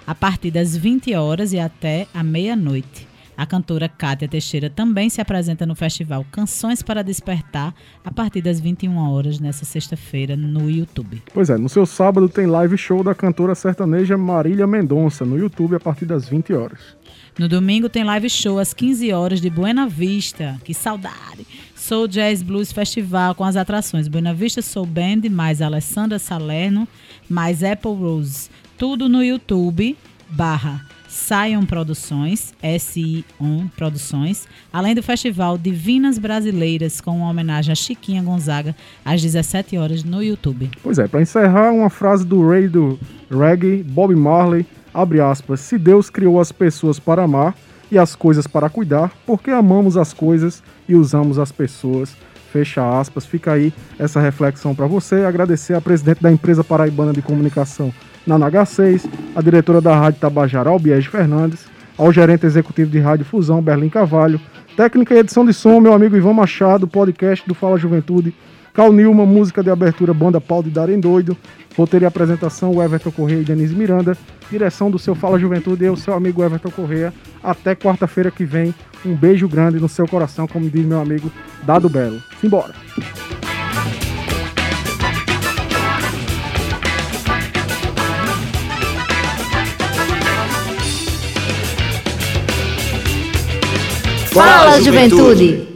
a partir das 20 horas e até a meia-noite. A cantora Kátia Teixeira também se apresenta no festival Canções para Despertar a partir das 21 horas nessa sexta-feira no YouTube. Pois é, no seu sábado tem live show da cantora sertaneja Marília Mendonça no YouTube a partir das 20 horas. No domingo tem live show às 15 horas de Buena Vista. Que saudade! Soul Jazz Blues Festival com as atrações Buena Vista Soul Band, mais Alessandra Salerno, mais Apple Rose. Tudo no YouTube, barra Sion Produções, S-I-O Produções, além do festival Divinas Brasileiras, com uma homenagem a Chiquinha Gonzaga, às 17 horas no YouTube. Pois é, para encerrar, uma frase do rei do reggae, Bob Marley, abre aspas, se Deus criou as pessoas para amar e as coisas para cuidar, porque amamos as coisas e usamos as pessoas, fecha aspas. Fica aí essa reflexão para você. Agradecer a presidente da empresa paraibana de comunicação, na NH6, a diretora da Rádio Tabajara, Albiege Fernandes, ao gerente executivo de Rádio Fusão, Berlim Cavalho, técnica e edição de som, meu amigo Ivan Machado, podcast do Fala Juventude, Cal Nilma, música de abertura, banda Pau de Darem Doido, roteiro e apresentação, Everton Correia e Denise Miranda, direção do seu Fala Juventude e o seu amigo Everton Correia. Até quarta-feira que vem, um beijo grande no seu coração, como diz meu amigo Dado Belo. Simbora! Fala, juventude!